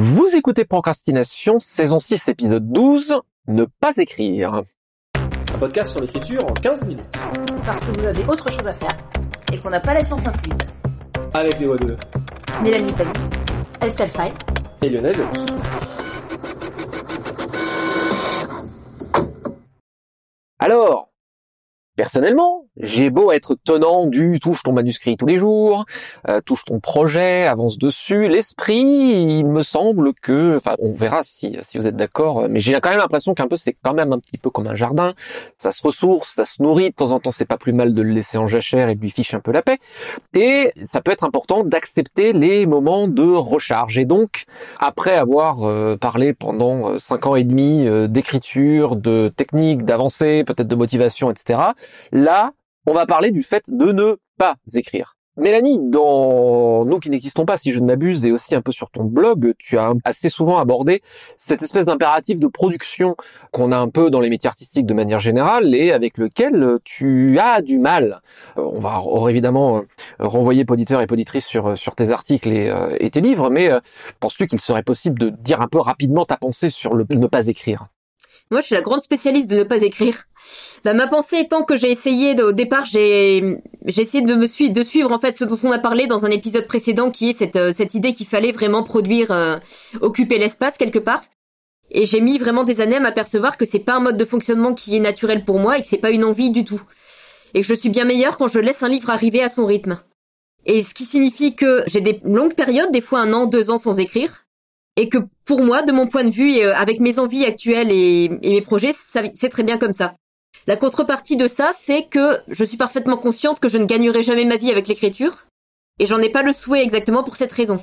Vous écoutez Procrastination, saison 6, épisode 12, Ne pas écrire. Un podcast sur l'écriture en 15 minutes. Parce que vous avez autre chose à faire et qu'on n'a pas la science incluse. Avec les voix de Mélanie Fazi, Estelle Fay et Lionel Delous. Alors, personnellement, j'ai beau être tenant du touche ton manuscrit tous les jours, euh, touche ton projet, avance dessus, l'esprit, il me semble que, enfin, on verra si, si vous êtes d'accord, mais j'ai quand même l'impression qu'un peu c'est quand même un petit peu comme un jardin, ça se ressource, ça se nourrit, de temps en temps c'est pas plus mal de le laisser en jachère et de lui ficher un peu la paix, et ça peut être important d'accepter les moments de recharge. Et donc, après avoir euh, parlé pendant euh, cinq ans et demi d'écriture, de technique, d'avancée, peut-être de motivation, etc., là, on va parler du fait de ne pas écrire. Mélanie, dans Nous qui n'existons pas, si je ne m'abuse, et aussi un peu sur ton blog, tu as assez souvent abordé cette espèce d'impératif de production qu'on a un peu dans les métiers artistiques de manière générale et avec lequel tu as du mal. Euh, on va évidemment euh, renvoyer auditeurs et auditrices sur, euh, tes articles et, et tes livres, mais penses-tu qu'il serait possible de dire un peu rapidement ta pensée sur le ne pas écrire? Moi, je suis la grande spécialiste de ne pas écrire. Bah, ma pensée étant que j'ai essayé, au départ, j'ai, j'ai essayé de me suivre, de suivre en fait ce dont on a parlé dans un épisode précédent, qui est cette, euh, cette idée qu'il fallait vraiment produire, euh, occuper l'espace quelque part. Et j'ai mis vraiment des années à m'apercevoir que c'est pas un mode de fonctionnement qui est naturel pour moi et que c'est pas une envie du tout. Et que je suis bien meilleure quand je laisse un livre arriver à son rythme. Et ce qui signifie que j'ai des longues périodes, des fois un an, deux ans sans écrire, et que pour moi, de mon point de vue, euh, avec mes envies actuelles et, mes projets, c'est très bien comme ça. La contrepartie de ça, c'est que je suis parfaitement consciente que je ne gagnerai jamais ma vie avec l'écriture, et j'en ai pas le souhait exactement pour cette raison.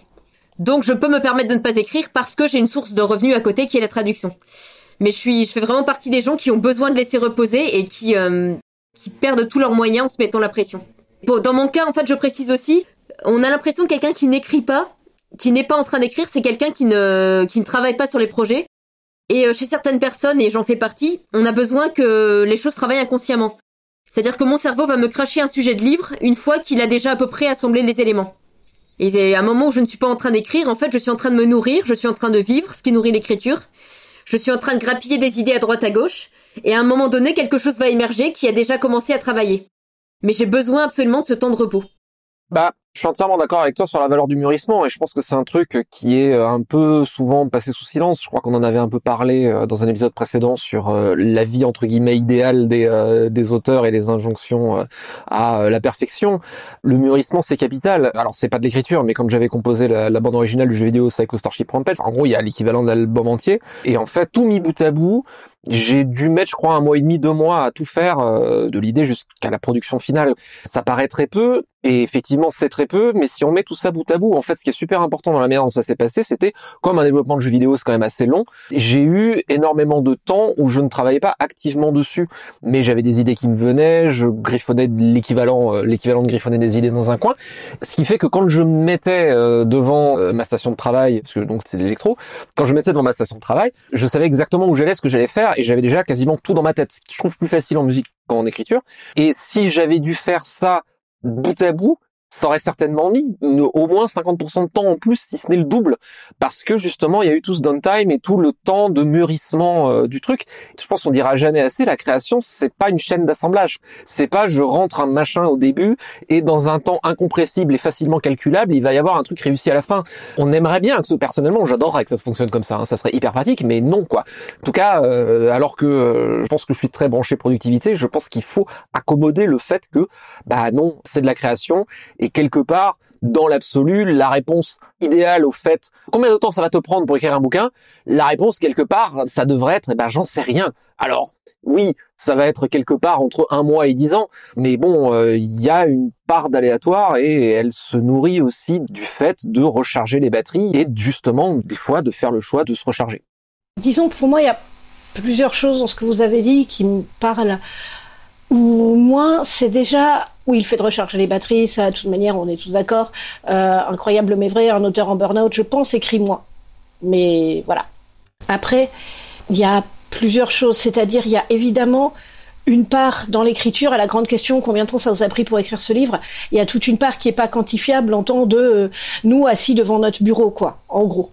Donc je peux me permettre de ne pas écrire parce que j'ai une source de revenus à côté qui est la traduction. Mais je suis, je fais vraiment partie des gens qui ont besoin de laisser reposer et qui, euh, qui perdent tous leurs moyens en se mettant la pression. Dans mon cas, en fait, je précise aussi, on a l'impression que quelqu'un qui n'écrit pas qui n'est pas en train d'écrire, c'est quelqu'un qui ne qui ne travaille pas sur les projets. Et euh, chez certaines personnes, et j'en fais partie, on a besoin que les choses travaillent inconsciemment. C'est-à-dire que mon cerveau va me cracher un sujet de livre une fois qu'il a déjà à peu près assemblé les éléments. Et c'est un moment où je ne suis pas en train d'écrire, en fait, je suis en train de me nourrir, je suis en train de vivre, ce qui nourrit l'écriture. Je suis en train de grappiller des idées à droite à gauche, et à un moment donné, quelque chose va émerger qui a déjà commencé à travailler. Mais j'ai besoin absolument de ce temps de repos. Bah, je suis entièrement d'accord avec toi sur la valeur du mûrissement et je pense que c'est un truc qui est euh, un peu souvent passé sous silence. Je crois qu'on en avait un peu parlé euh, dans un épisode précédent sur euh, la vie entre guillemets idéale des, auteurs et les injonctions à la perfection. Le mûrissement c'est capital. Alors c'est pas de l'écriture, mais comme j'avais composé la, bande originale du jeu vidéo Psycho Starship Rampage, en gros il y a l'équivalent de l'album entier et en fait tout mis bout à bout j'ai dû mettre, je crois, un mois et demi, deux mois à tout faire de l'idée jusqu'à la production finale. Ça paraît très peu, et effectivement, c'est très peu, mais si on met tout ça bout à bout, en fait, ce qui est super important dans la manière dont ça s'est passé, c'était, comme un développement de jeu vidéo, c'est quand même assez long, j'ai eu énormément de temps où je ne travaillais pas activement dessus, mais j'avais des idées qui me venaient, je griffonnais l'équivalent, euh, l'équivalent de griffonner des idées dans un coin, ce qui fait que quand je me mettais euh, devant ma station de travail, parce que donc c'est l'électro, quand je me mettais devant ma station de travail, je savais exactement où j'allais, ce que j'allais faire, et j'avais déjà quasiment tout dans ma tête, je trouve plus facile en musique qu'en écriture. Et si j'avais dû faire ça bout à bout, ça aurait certainement mis au moins 50% de temps en plus, si ce n'est le double, parce que justement il y a eu tout ce downtime et tout le temps de mûrissement euh, du truc. Je pense qu'on dira jamais assez, la création c'est pas une chaîne d'assemblage, c'est pas je rentre un machin au début et dans un temps incompressible et facilement calculable il va y avoir un truc réussi à la fin. On aimerait bien que personnellement j'adorerais que ça fonctionne comme ça, hein. ça serait hyper pratique, mais non quoi. En tout cas, euh, alors que euh, je pense que je suis très branché productivité, je pense qu'il faut accommoder le fait que bah non c'est de la création quelque part, dans l'absolu, la réponse idéale au fait combien de temps ça va te prendre pour écrire un bouquin, la réponse quelque part, ça devrait être, eh ben j'en sais rien. Alors oui, ça va être quelque part entre un mois et dix ans, mais bon, euh, il y a une part d'aléatoire et elle se nourrit aussi du fait de recharger les batteries et justement des fois de faire le choix de se recharger. Disons pour moi, il y a plusieurs choses dans ce que vous avez dit qui me parlent. Ou moins, c'est déjà oui, il fait de recharger les batteries, ça, de toute manière, on est tous d'accord. Euh, incroyable mais vrai, un auteur en burn-out, je pense, écrit moins. Mais voilà. Après, il y a plusieurs choses, c'est-à-dire, il y a évidemment une part dans l'écriture, à la grande question, combien de temps ça vous a pris pour écrire ce livre Il y a toute une part qui n'est pas quantifiable en temps de euh, nous assis devant notre bureau, quoi, en gros.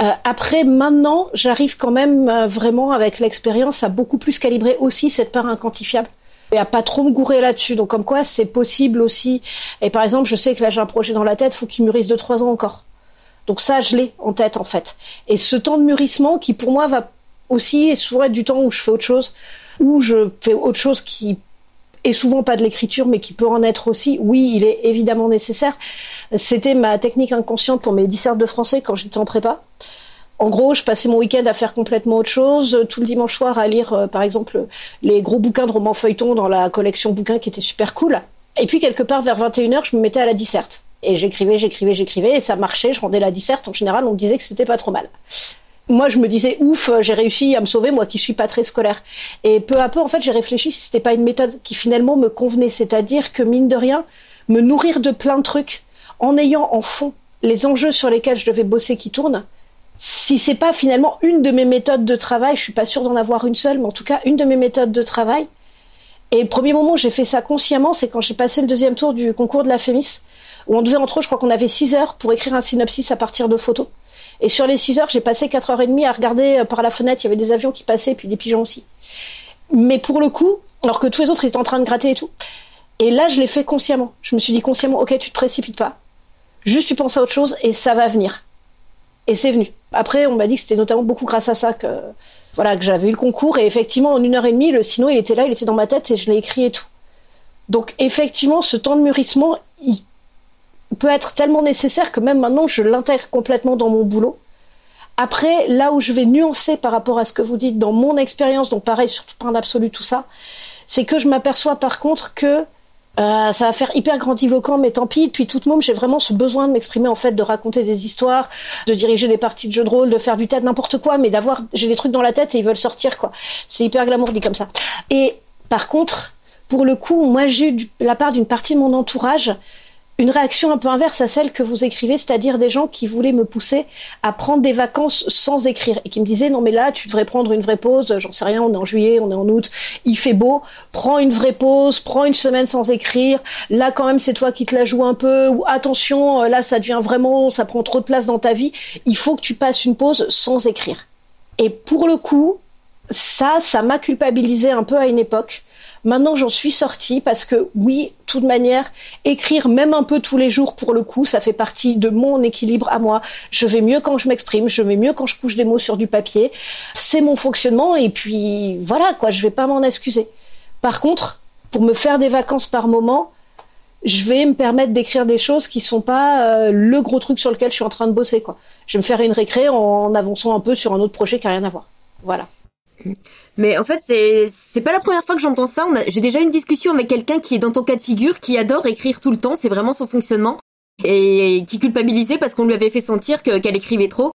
Euh, après, maintenant, j'arrive quand même euh, vraiment avec l'expérience à beaucoup plus calibrer aussi cette part inquantifiable et à pas trop me gourer là-dessus. Donc comme quoi, c'est possible aussi. Et par exemple, je sais que là j'ai un projet dans la tête, faut qu'il mûrisse de trois ans encore. Donc ça, je l'ai en tête en fait. Et ce temps de mûrissement qui pour moi va aussi souvent être du temps où je fais autre chose, où je fais autre chose qui est souvent pas de l'écriture, mais qui peut en être aussi. Oui, il est évidemment nécessaire. C'était ma technique inconsciente pour mes dissertes de français quand j'étais en prépa. En gros, je passais mon week-end à faire complètement autre chose, tout le dimanche soir à lire, euh, par exemple, les gros bouquins de romans feuilletons dans la collection bouquins qui était super cool. Et puis, quelque part, vers 21h, je me mettais à la disserte. Et j'écrivais, j'écrivais, j'écrivais, et ça marchait, je rendais la disserte. En général, on me disait que c'était pas trop mal moi je me disais ouf j'ai réussi à me sauver moi qui suis pas très scolaire et peu à peu en fait j'ai réfléchi si c'était pas une méthode qui finalement me convenait c'est-à-dire que mine de rien me nourrir de plein de trucs en ayant en fond les enjeux sur lesquels je devais bosser qui tournent si c'est pas finalement une de mes méthodes de travail je suis pas sûre d'en avoir une seule mais en tout cas une de mes méthodes de travail et le premier moment où j'ai fait ça consciemment c'est quand j'ai passé le deuxième tour du concours de la Fémis où on devait entre autres je crois qu'on avait six heures pour écrire un synopsis à partir de photos et sur les 6 heures, j'ai passé 4 heures et demie à regarder euh, par la fenêtre, il y avait des avions qui passaient, puis des pigeons aussi. Mais pour le coup, alors que tous les autres étaient en train de gratter et tout. Et là, je l'ai fait consciemment. Je me suis dit consciemment, ok, tu te précipites pas. Juste, tu penses à autre chose et ça va venir. Et c'est venu. Après, on m'a dit que c'était notamment beaucoup grâce à ça que, voilà, que j'avais eu le concours. Et effectivement, en une heure et demie, le sino, il était là, il était dans ma tête et je l'ai écrit et tout. Donc, effectivement, ce temps de mûrissement, il peut être tellement nécessaire que même maintenant je l'intègre complètement dans mon boulot. Après, là où je vais nuancer par rapport à ce que vous dites dans mon expérience, donc pareil, surtout pas en absolu tout ça, c'est que je m'aperçois par contre que euh, ça va faire hyper grandiloquent, mais tant pis. Depuis toute môme, j'ai vraiment ce besoin de m'exprimer, en fait, de raconter des histoires, de diriger des parties de jeux de rôle, de faire du théâtre, n'importe quoi, mais d'avoir, j'ai des trucs dans la tête et ils veulent sortir, quoi. C'est hyper glamour dit comme ça. Et par contre, pour le coup, moi, j'ai eu la part d'une partie de mon entourage une réaction un peu inverse à celle que vous écrivez, c'est-à-dire des gens qui voulaient me pousser à prendre des vacances sans écrire et qui me disaient non mais là tu devrais prendre une vraie pause, j'en sais rien, on est en juillet, on est en août, il fait beau, prends une vraie pause, prends une semaine sans écrire, là quand même c'est toi qui te la joues un peu, ou attention là ça devient vraiment, ça prend trop de place dans ta vie, il faut que tu passes une pause sans écrire. Et pour le coup, ça, ça m'a culpabilisé un peu à une époque Maintenant, j'en suis sortie parce que oui, de toute manière, écrire même un peu tous les jours pour le coup, ça fait partie de mon équilibre à moi. Je vais mieux quand je m'exprime, je vais mieux quand je couche des mots sur du papier. C'est mon fonctionnement et puis voilà quoi, je vais pas m'en excuser. Par contre, pour me faire des vacances par moment, je vais me permettre d'écrire des choses qui sont pas euh, le gros truc sur lequel je suis en train de bosser quoi. Je vais me faire une récré en avançant un peu sur un autre projet qui a rien à voir. Voilà. Mais en fait, c'est c'est pas la première fois que j'entends ça. J'ai déjà une discussion avec quelqu'un qui est dans ton cas de figure, qui adore écrire tout le temps. C'est vraiment son fonctionnement et qui culpabilisait parce qu'on lui avait fait sentir qu'elle écrivait trop.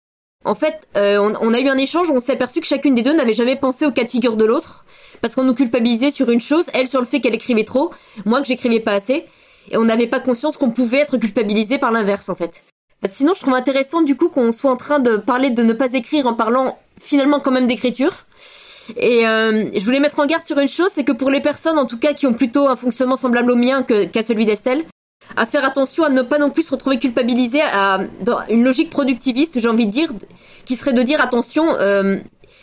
En fait, euh, on, on, a eu un échange on s'est aperçu que chacune des deux n'avait jamais pensé au cas de figure de l'autre parce qu'on nous culpabilisait sur une chose, elle sur le fait qu'elle écrivait trop, moi que j'écrivais pas assez, et on n'avait pas conscience qu'on pouvait être culpabilisé par l'inverse en fait. Sinon, je trouve intéressant du coup qu'on soit en train de parler de ne pas écrire en parlant finalement quand même d'écriture et euh, je voulais mettre en garde sur une chose, c'est que pour les personnes, en tout cas, qui ont plutôt un fonctionnement semblable au mien qu'à celui d'Estelle, à faire attention à ne pas non plus se retrouver culpabilisé à, dans une logique productiviste, j'ai envie de dire, qui serait de dire attention, euh,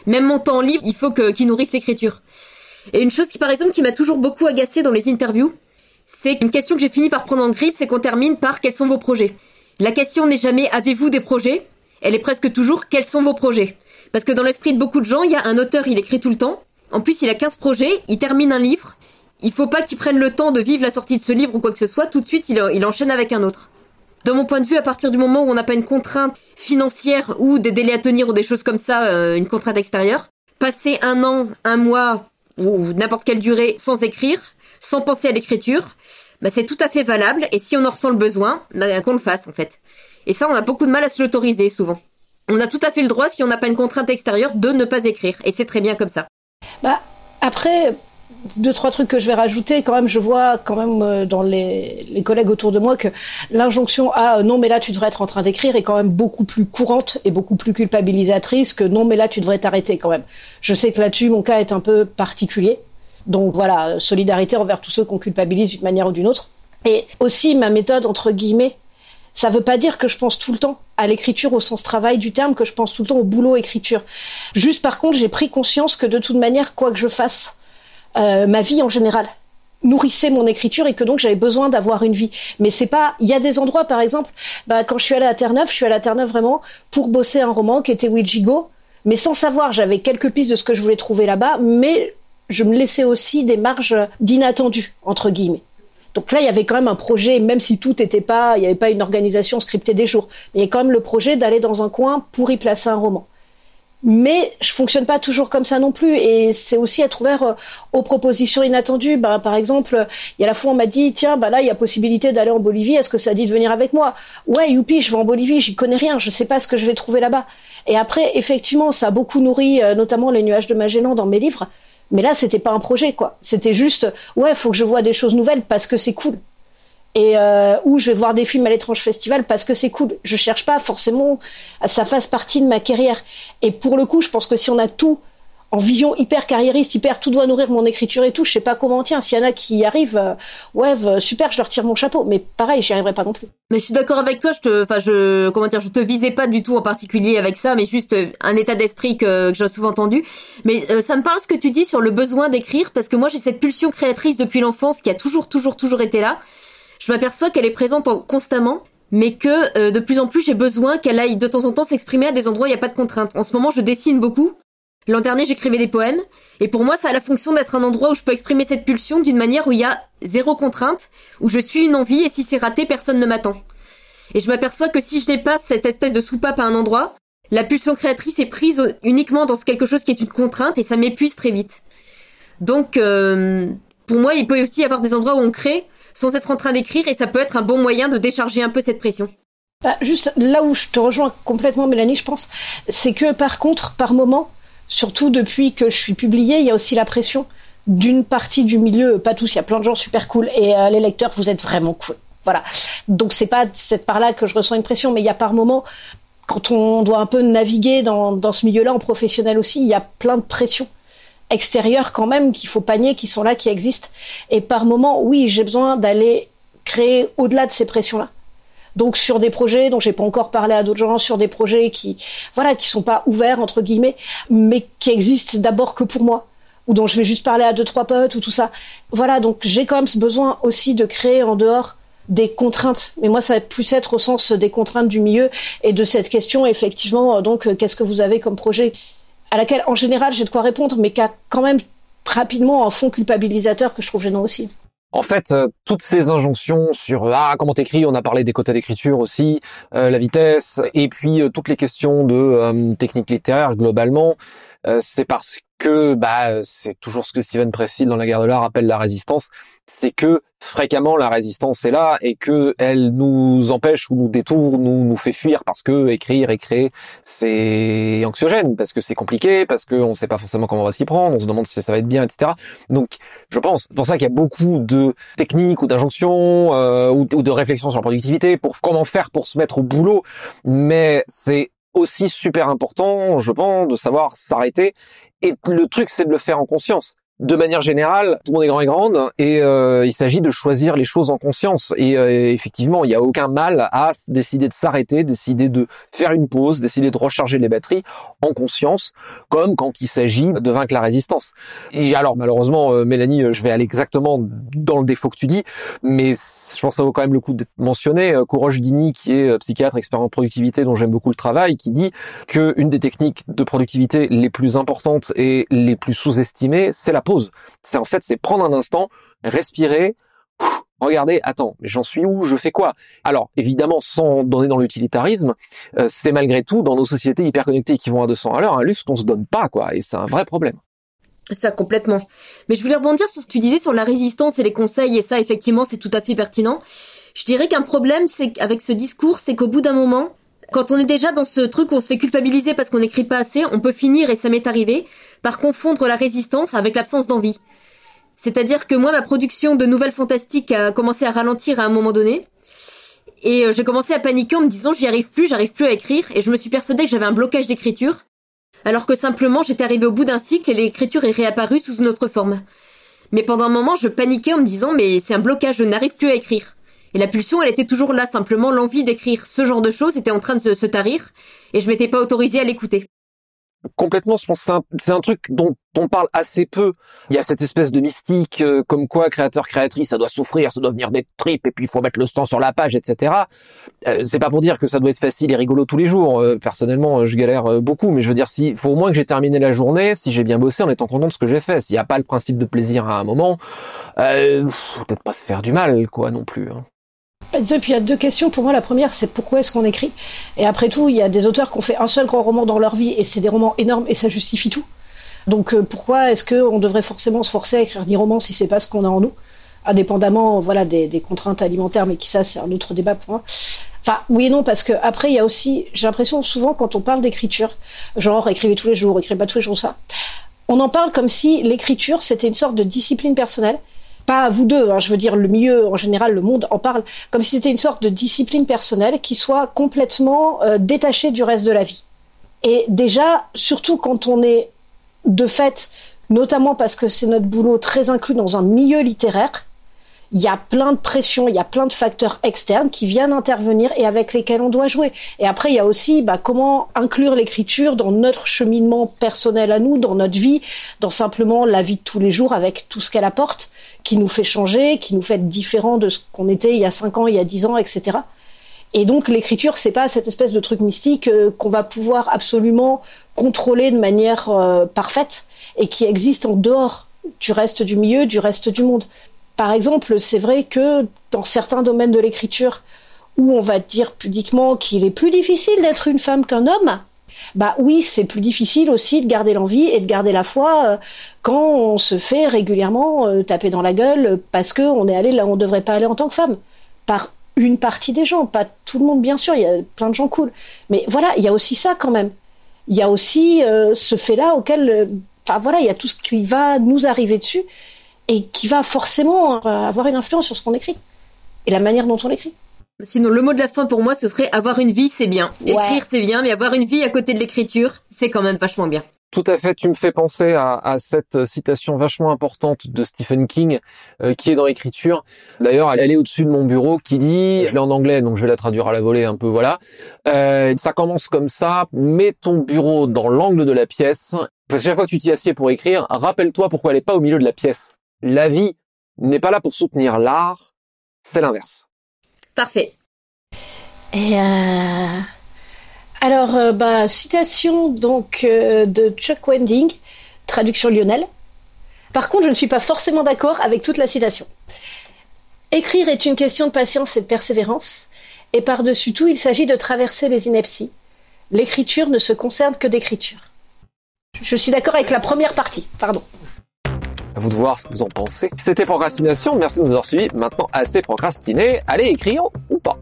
même mon temps libre, il faut que qu'il nourrisse l'écriture. Et une chose qui, par exemple, qui m'a toujours beaucoup agacé dans les interviews, c'est une question que j'ai fini par prendre en grippe, c'est qu'on termine par quels sont vos projets. La question n'est jamais avez-vous des projets? Elle est presque toujours quels sont vos projets? Parce que dans l'esprit de beaucoup de gens, il y a un auteur, il écrit tout le temps. En plus, il a 15 projets, il termine un livre. Il faut pas qu'il prenne le temps de vivre la sortie de ce livre ou quoi que ce soit. Tout de suite, il, enchaîne avec un autre. De mon point de vue, à partir du moment où on n'a pas une contrainte financière ou des délais à tenir ou des choses comme ça, euh, une contrainte extérieure, passer un an, un mois ou n'importe quelle durée sans écrire, sans penser à l'écriture, bah, c'est tout à fait valable. Et si on en ressent le besoin, bah, qu'on le fasse en fait. Et ça, on a beaucoup de mal à se l'autoriser souvent on a tout à fait le droit, si on n'a pas une contrainte extérieure, de ne pas écrire. Et c'est très bien comme ça. Bah, après, deux, trois trucs que je vais rajouter. Quand même, je vois quand même euh, dans les, collègues autour de moi que l'injonction à euh, non, mais là, tu devrais être en train d'écrire est quand même beaucoup plus courante et beaucoup plus culpabilisatrice que non, mais là, tu devrais t'arrêter quand même. Je sais que là-dessus, mon cas est un peu particulier. Donc voilà, solidarité envers tous ceux qu'on culpabilise d'une manière ou d'une autre. Et aussi, ma méthode, entre guillemets, ça veut pas dire que je pense tout le temps à l'écriture au sens travail du terme que je pense tout le temps au boulot écriture. Juste par contre, j'ai pris conscience que de toute manière, quoi que je fasse, euh, ma vie en général nourrissait mon écriture et que donc j'avais besoin d'avoir une vie. Mais c'est pas. Il y a des endroits, par exemple, bah, quand je suis allée à Terre-Neuve, je suis allée à Terre-Neuve vraiment pour bosser un roman qui était Ouijigo, mais sans savoir. J'avais quelques pistes de ce que je voulais trouver là-bas, mais je me laissais aussi des marges d'inattendu entre guillemets. Donc là, il y avait quand même un projet, même si tout n'était pas, il n'y avait pas une organisation scriptée des jours. Mais il y a quand même le projet d'aller dans un coin pour y placer un roman. Mais je fonctionne pas toujours comme ça non plus, et c'est aussi être ouvert euh, aux propositions inattendues. Bah, par exemple, il y a la fois on m'a dit tiens, bah là il y a possibilité d'aller en Bolivie. Est-ce que ça dit de venir avec moi? Ouais, youpi, je vais en Bolivie. J'y connais rien, je sais pas ce que je vais trouver là-bas. Et après, effectivement, ça a beaucoup nourri, euh, notamment les nuages de Magellan dans mes livres. Mais là, c'était pas un projet, quoi. C'était juste, ouais, faut que je vois des choses nouvelles parce que c'est cool. Et euh, ou je vais voir des films à l'étrange festival parce que c'est cool. Je cherche pas forcément à ça fasse partie de ma carrière. Et pour le coup, je pense que si on a tout en vision hyper carriériste, hyper tout doit nourrir mon écriture et tout, je sais pas comment tient. S'il y en a qui y arrivent, euh, ouais, super, je leur tire mon chapeau. Mais pareil, j'y arriverai pas non plus. Mais je suis d'accord avec toi. Je te, enfin, je, comment dire, je te visais pas du tout en particulier avec ça, mais juste euh, un état d'esprit que, que j'ai souvent entendu. Mais euh, ça me parle ce que tu dis sur le besoin d'écrire, parce que moi j'ai cette pulsion créatrice depuis l'enfance qui a toujours, toujours, toujours été là. Je m'aperçois qu'elle est présente en, constamment mais que de plus en plus j'ai besoin qu'elle aille de temps en temps s'exprimer à des endroits où il n'y a pas de contraintes. En ce moment, je dessine beaucoup L'an dernier, j'écrivais des poèmes, et pour moi, ça a la fonction d'être un endroit où je peux exprimer cette pulsion d'une manière où il y a zéro contrainte, où je suis une envie, et si c'est raté, personne ne m'attend. Et je m'aperçois que si je dépasse cette espèce de soupape à un endroit, la pulsion créatrice est prise uniquement dans quelque chose qui est une contrainte, et ça m'épuise très vite. Donc, euh, pour moi, il peut aussi y avoir des endroits où on crée sans être en train d'écrire, et ça peut être un bon moyen de décharger un peu cette pression. Bah, juste là où je te rejoins complètement, Mélanie, je pense, c'est que par contre, par moment, Surtout depuis que je suis publiée, il y a aussi la pression d'une partie du milieu, pas tous, il y a plein de gens super cool et euh, les lecteurs, vous êtes vraiment cool. Voilà. Donc c'est pas cette part-là que je ressens une pression, mais il y a par moments, quand on doit un peu naviguer dans, dans ce milieu-là en professionnel aussi, il y a plein de pressions extérieures quand même qu'il faut panier, qui sont là, qui existent. Et par moments, oui, j'ai besoin d'aller créer au-delà de ces pressions-là. Donc sur des projets dont j'ai pas encore parlé à d'autres gens, sur des projets qui, voilà, qui sont pas ouverts entre guillemets, mais qui existent d'abord que pour moi, ou dont je vais juste parler à deux trois potes ou tout ça. Voilà, donc j'ai quand même ce besoin aussi de créer en dehors des contraintes. Mais moi, ça va plus être au sens des contraintes du milieu et de cette question, effectivement, donc, euh, qu'est-ce que vous avez comme projet? À laquelle, en général, j'ai de quoi répondre, mais qui a quand même rapidement un fond culpabilisateur que je trouve gênant aussi. En fait, euh, toutes ces injonctions sur euh, ah comment t'écris, on a parlé des quotas d'écriture aussi, euh, la vitesse, et puis toutes les questions de technique littéraire globalement, c'est parce que bah c'est toujours ce que Steven Pressfield dans La Guerre de l'art appelle la résistance, c'est que fréquemment la résistance est là et que elle nous empêche ou nous détourne ou nous fait fuir parce que écrire et créer c'est anxiogène parce que c'est compliqué parce qu'on ne sait pas forcément comment on va s'y prendre on se demande si ça va être bien etc donc je pense pour ça qu'il y a beaucoup de techniques ou d'injonctions euh, ou de réflexions sur la productivité pour comment faire pour se mettre au boulot mais c'est aussi super important je pense de savoir s'arrêter. Et le truc c'est de le faire en conscience de manière générale, tout le monde est grand et grande, et euh, il s'agit de choisir les choses en conscience. Et euh, effectivement, il n'y a aucun mal à décider de s'arrêter, décider de faire une pause, décider de recharger les batteries en conscience, comme quand il s'agit de vaincre la résistance. Et alors, malheureusement, euh, Mélanie, je vais aller exactement dans le défaut que tu dis, mais je pense que ça vaut quand même le coup d'être mentionné. Courage Dini, qui est psychiatre, expert en productivité, dont j'aime beaucoup le travail, qui dit que une des techniques de productivité les plus importantes et les plus sous-estimées, c'est la pause. C'est en fait, c'est prendre un instant, respirer, regardez, attends, j'en suis où, je fais quoi? Alors, évidemment, sans donner dans l'utilitarisme, euh, c'est malgré tout, dans nos sociétés hyper connectées qui vont à 200 à l'heure, un luxe qu'on se donne pas, quoi, et c'est un vrai problème. Ça, complètement. Mais je voulais rebondir sur ce que tu disais sur la résistance et les conseils, et ça, effectivement, c'est tout à fait pertinent. Je dirais qu'un problème, c'est avec ce discours, c'est qu'au bout d'un moment, quand on est déjà dans ce truc où on se fait culpabiliser parce qu'on n'écrit pas assez, on peut finir, et ça m'est arrivé, par confondre la résistance avec l'absence d'envie. C'est-à-dire que moi, ma production de nouvelles fantastiques a commencé à ralentir à un moment donné. Et euh, j'ai commencé à paniquer en me disant j'y arrive plus, j'arrive plus à écrire, et je me suis persuadée que j'avais un blocage d'écriture, alors que simplement j'étais arrivée au bout d'un cycle et l'écriture est réapparue sous une autre forme. Mais pendant un moment, je paniquais en me disant mais c'est un blocage, je n'arrive plus à écrire. Et la pulsion, elle était toujours là, simplement l'envie d'écrire ce genre de choses était en train de se, tarir, et je m'étais pas autorisée à l'écouter complètement. Je pense c'est un, truc dont on parle assez peu. Il y a cette espèce de mystique, euh, comme quoi créateur créatrice, ça doit souffrir, ça doit venir des tripes, et puis il faut mettre le sang sur la page, etc. Euh, c'est pas pour dire que ça doit être facile et rigolo tous les jours. Euh, personnellement, je galère beaucoup, mais je veux dire, si faut au moins que j'ai terminé la journée, si j'ai bien bossé, en étant content de ce que j'ai fait. S'il n'y a pas le principe de plaisir à un moment, peut-être pas se faire du mal, quoi, non plus. Hein. Et puis il y a deux questions. Pour moi, la première, c'est pourquoi est-ce qu'on écrit? Et après tout, il y a des auteurs qui ont fait un seul grand roman dans leur vie et c'est des romans énormes et ça justifie tout. Donc euh, pourquoi est-ce qu'on devrait forcément se forcer à écrire des romans si c'est pas ce qu'on a en nous? Indépendamment voilà, des, contraintes alimentaires, mais qui ça, c'est un autre débat pour moi. Enfin, oui et non, parce que après, il y a aussi, j'ai l'impression souvent quand on parle d'écriture, genre écrivez tous les jours, écrivez pas tous les jours ça, on en parle comme si l'écriture c'était une sorte de discipline personnelle pas vous deux, hein, je veux dire le milieu en général, le monde en parle comme si c'était une sorte de discipline personnelle qui soit complètement euh, détachée du reste de la vie. Et déjà, surtout quand on est de fait, notamment parce que c'est notre boulot très inclus dans un milieu littéraire, il y a plein de pressions, il y a plein de facteurs externes qui viennent intervenir et avec lesquels on doit jouer. Et après, il y a aussi bah, comment inclure l'écriture dans notre cheminement personnel à nous, dans notre vie, dans simplement la vie de tous les jours avec tout ce qu'elle apporte qui nous fait changer, qui nous fait être différent de ce qu'on était il y a 5 ans, il y a 10 ans, etc. Et donc l'écriture, c'est pas cette espèce de truc mystique euh, qu'on va pouvoir absolument contrôler de manière euh, parfaite et qui existe en dehors du reste du milieu, du reste du monde. Par exemple, c'est vrai que dans certains domaines de l'écriture où on va dire pudiquement qu'il est plus difficile d'être une femme qu'un homme, bah oui, c'est plus difficile aussi de garder l'envie et de garder la foi euh, quand on se fait régulièrement euh, taper dans la gueule parce qu'on est allé là où on ne devrait pas aller en tant que femme. Par une partie des gens, pas tout le monde bien sûr, il y a plein de gens cool. Mais voilà, il y a aussi ça quand même. Il y a aussi euh, ce fait-là auquel, enfin voilà, il y a tout ce qui va nous arriver dessus et qui va forcément avoir une influence sur ce qu'on écrit et la manière dont on l'écrit. Sinon, le mot de la fin pour moi, ce serait avoir une vie, c'est bien. Écrire, c'est bien, mais avoir une vie à côté de l'écriture, c'est quand même vachement bien. Tout à fait, tu me fais penser à, cette citation vachement importante de Stephen King euh, qui est dans l'écriture. D'ailleurs, elle est au-dessus de mon bureau qui dit, je l'ai en anglais donc je vais la traduire à la volée un peu, voilà. Euh, ça commence comme ça, mets ton bureau dans l'angle de la pièce. Parce que chaque fois que tu t'y assieds pour écrire, rappelle-toi pourquoi elle n'est pas au milieu de la pièce. La vie n'est pas là pour soutenir l'art, c'est l'inverse. Parfait. Et euh, alors, euh, bah, citation donc euh, de Chuck Wending, traduction Lionel. Par contre, je ne suis pas forcément d'accord avec toute la citation. Écrire est une question de patience et de persévérance, et par-dessus tout, il s'agit de traverser les inepties. L'écriture ne se concerne que d'écriture. Je suis d'accord avec la première partie, pardon. À vous de voir ce que vous en pensez. C'était Procrastination, merci de nous avoir suivis. Maintenant, assez procrastiné, allez écrire ou pas.